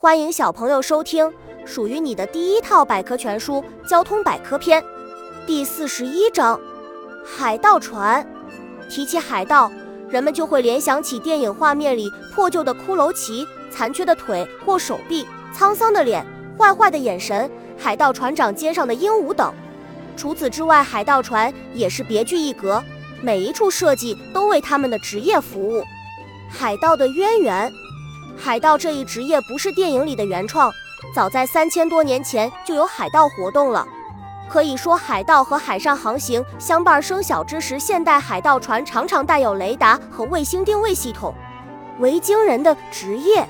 欢迎小朋友收听属于你的第一套百科全书《交通百科篇》第四十一章：海盗船。提起海盗，人们就会联想起电影画面里破旧的骷髅旗、残缺的腿或手臂、沧桑的脸、坏坏的眼神、海盗船长肩上的鹦鹉等。除此之外，海盗船也是别具一格，每一处设计都为他们的职业服务。海盗的渊源。海盗这一职业不是电影里的原创，早在三千多年前就有海盗活动了。可以说，海盗和海上航行相伴生小之时，现代海盗船常常带有雷达和卫星定位系统。维京人的职业，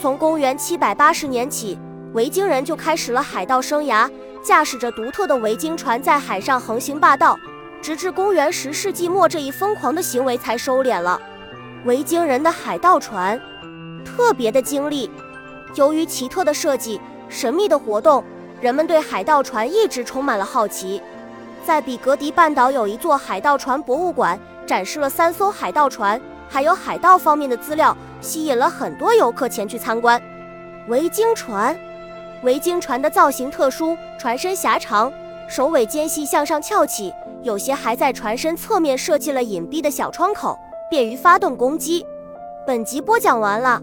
从公元七百八十年起，维京人就开始了海盗生涯，驾驶着独特的维京船在海上横行霸道，直至公元十世纪末，这一疯狂的行为才收敛了。维京人的海盗船。特别的经历，由于奇特的设计、神秘的活动，人们对海盗船一直充满了好奇。在比格迪半岛有一座海盗船博物馆，展示了三艘海盗船，还有海盗方面的资料，吸引了很多游客前去参观。维京船，维京船的造型特殊，船身狭长，首尾间隙向上翘起，有些还在船身侧面设计了隐蔽的小窗口，便于发动攻击。本集播讲完了。